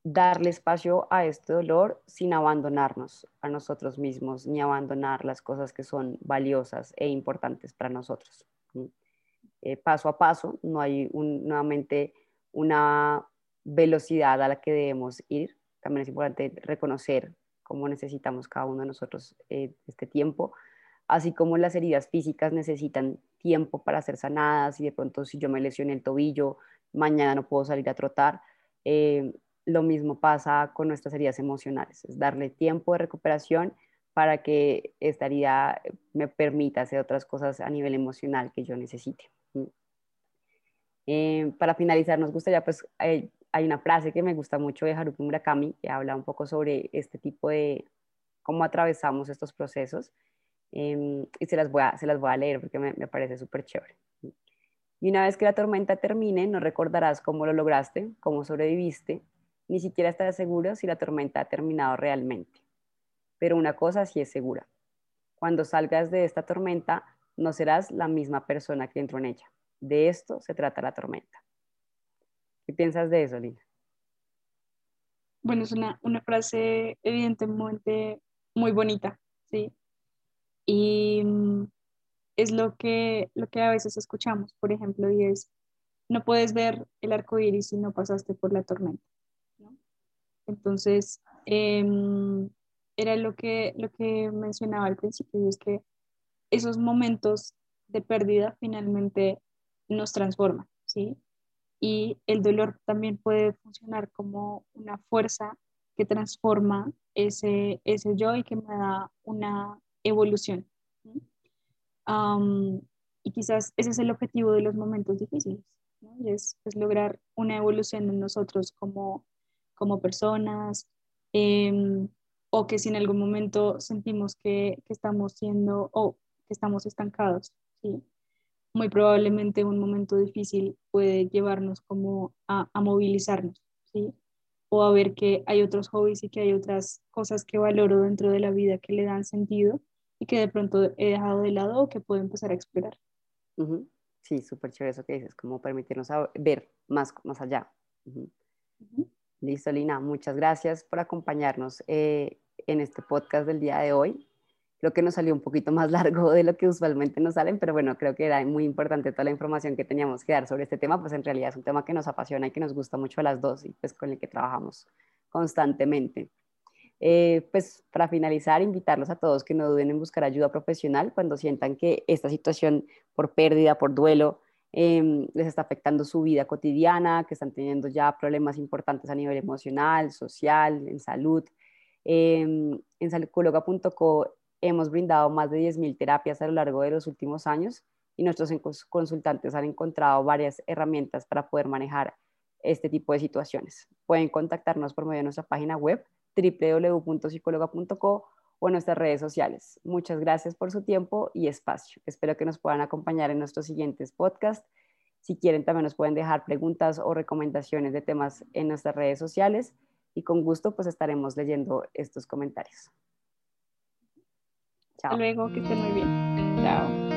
darle espacio a este dolor sin abandonarnos a nosotros mismos ni abandonar las cosas que son valiosas e importantes para nosotros. Eh, paso a paso, no hay nuevamente una velocidad a la que debemos ir. También es importante reconocer cómo necesitamos cada uno de nosotros eh, este tiempo, así como las heridas físicas necesitan tiempo para ser sanadas y de pronto si yo me lesioné el tobillo, mañana no puedo salir a trotar. Eh, lo mismo pasa con nuestras heridas emocionales, es darle tiempo de recuperación para que esta herida me permita hacer otras cosas a nivel emocional que yo necesite. Eh, para finalizar, nos gustaría, pues, hay, hay, una frase que me gusta mucho de Haruki Murakami, que habla un poco sobre este tipo de cómo atravesamos estos procesos, eh, y se las, voy a, se las voy a leer porque me, me parece súper chévere. Y una vez que la tormenta termine, no recordarás cómo lo lograste, cómo sobreviviste, ni siquiera estarás seguro si la tormenta ha terminado realmente. Pero una cosa sí es segura. Cuando salgas de esta tormenta, no serás la misma persona que entró en ella. De esto se trata la tormenta. ¿Qué piensas de eso, Lina? Bueno, es una, una frase evidentemente muy bonita, ¿sí? Y mm, es lo que, lo que a veces escuchamos, por ejemplo, y es, no puedes ver el arco iris si no pasaste por la tormenta. Entonces, em, era lo que, lo que mencionaba al principio, es que esos momentos de pérdida finalmente nos transforman, ¿sí? Y el dolor también puede funcionar como una fuerza que transforma ese, ese yo y que me da una evolución. y quizás ese es el objetivo de los momentos difíciles, ¿no? es, es, lograr una evolución en nosotros como, como personas, em, o que si en algún momento sentimos que, que, estamos siendo o que estamos estancados, ¿sí? Muy probablemente un momento difícil puede llevarnos como a, a movilizarnos, ¿sí? o a ver que hay otros hobbies y que hay otras cosas que valoro dentro de la vida que le dan sentido y que de pronto he dejado de lado o que puedo empezar a explorar. Sí, súper chévere eso que dices, como permitirnos ver más, más allá. Listo, Lina, muchas gracias por acompañarnos eh, en este podcast del día de hoy. Creo que nos salió un poquito más largo de lo que usualmente nos salen, pero bueno, creo que era muy importante toda la información que teníamos que dar sobre este tema, pues en realidad es un tema que nos apasiona y que nos gusta mucho a las dos y pues con el que trabajamos constantemente. Eh, pues para finalizar, invitarlos a todos que no duden en buscar ayuda profesional cuando sientan que esta situación por pérdida, por duelo, Em, les está afectando su vida cotidiana, que están teniendo ya problemas importantes a nivel emocional, social, en salud. Eh, en saludcologa.co hemos brindado más de 10.000 terapias a lo largo de los últimos años y nuestros consultantes han encontrado varias herramientas para poder manejar este tipo de situaciones. Pueden contactarnos por medio de nuestra página web www.psicologa.co o en nuestras redes sociales. Muchas gracias por su tiempo y espacio. Espero que nos puedan acompañar en nuestros siguientes podcasts. Si quieren, también nos pueden dejar preguntas o recomendaciones de temas en nuestras redes sociales y con gusto pues estaremos leyendo estos comentarios. Hasta luego, que estén muy bien. Chao.